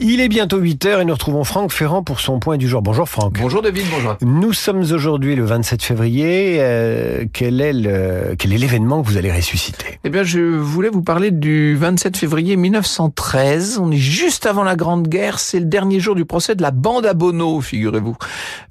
Il est bientôt 8h et nous retrouvons Franck Ferrand pour son point du jour. Bonjour Franck. Bonjour David, bonjour. Nous sommes aujourd'hui le 27 février. Euh, quel est le, quel est l'événement que vous allez ressusciter? Eh bien, je voulais vous parler du 27 février 1913. On est juste avant la Grande Guerre. C'est le dernier jour du procès de la bande à Bono, figurez-vous.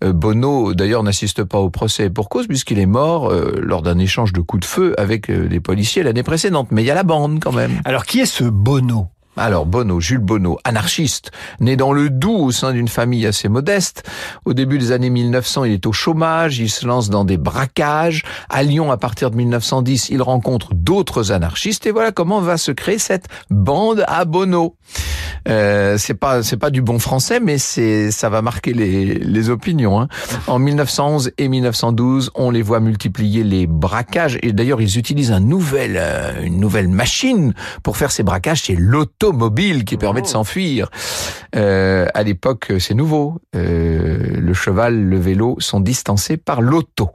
Euh, Bono, d'ailleurs, n'assiste pas au procès pour cause puisqu'il est mort euh, lors d'un échange de coups de feu avec euh, les policiers l'année précédente. Mais il y a la bande quand même. Alors qui est ce Bono? Alors Bono, Jules Bono, anarchiste, né dans le Doubs au sein d'une famille assez modeste. Au début des années 1900, il est au chômage, il se lance dans des braquages. À Lyon, à partir de 1910, il rencontre d'autres anarchistes et voilà comment va se créer cette bande à Bono. Euh, c'est pas c'est pas du bon français, mais c'est ça va marquer les, les opinions. Hein. En 1911 et 1912, on les voit multiplier les braquages et d'ailleurs ils utilisent un nouvel euh, une nouvelle machine pour faire ces braquages. C'est l'automobile qui permet de s'enfuir. Euh, à l'époque, c'est nouveau. Euh, le cheval, le vélo sont distancés par l'auto.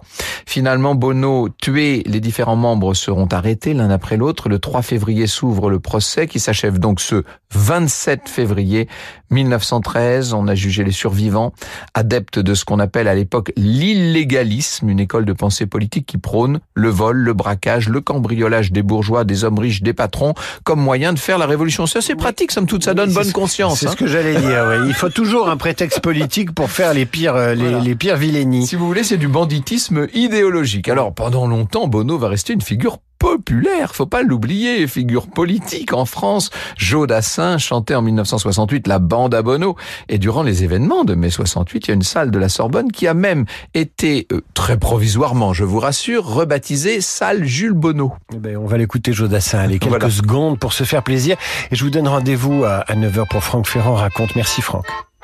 Finalement, Bono tué, les différents membres seront arrêtés l'un après l'autre. Le 3 février s'ouvre le procès qui s'achève donc ce 27 février 1913. On a jugé les survivants adeptes de ce qu'on appelle à l'époque l'illégalisme, une école de pensée politique qui prône le vol, le braquage, le cambriolage des bourgeois, des hommes riches, des patrons comme moyen de faire la révolution. C'est assez pratique, somme toute, ça donne Oui, bonne conscience. C'est hein. ce que j'allais dire. oui. Il faut toujours un prétexte politique pour faire les pires, euh, les, Voilà. les pires vilainies. Si vous voulez, c'est du banditisme idéologique. Alors, pendant longtemps, Bono va rester une figure populaire, faut pas l'oublier, figure politique en France. Joe Dassin chantait en 1968 la bande à Bono. Et durant les événements de mai 68, il y a une salle de la Sorbonne qui a même été, euh, très provisoirement, je vous rassure, rebaptisée salle Jules Bono. Eh ben, on va l'écouter Jodassin. Allez, quelques Voilà. secondes pour se faire plaisir. Et je vous donne rendez-vous à, à 9h pour Franck Ferrand raconte. Merci Franck.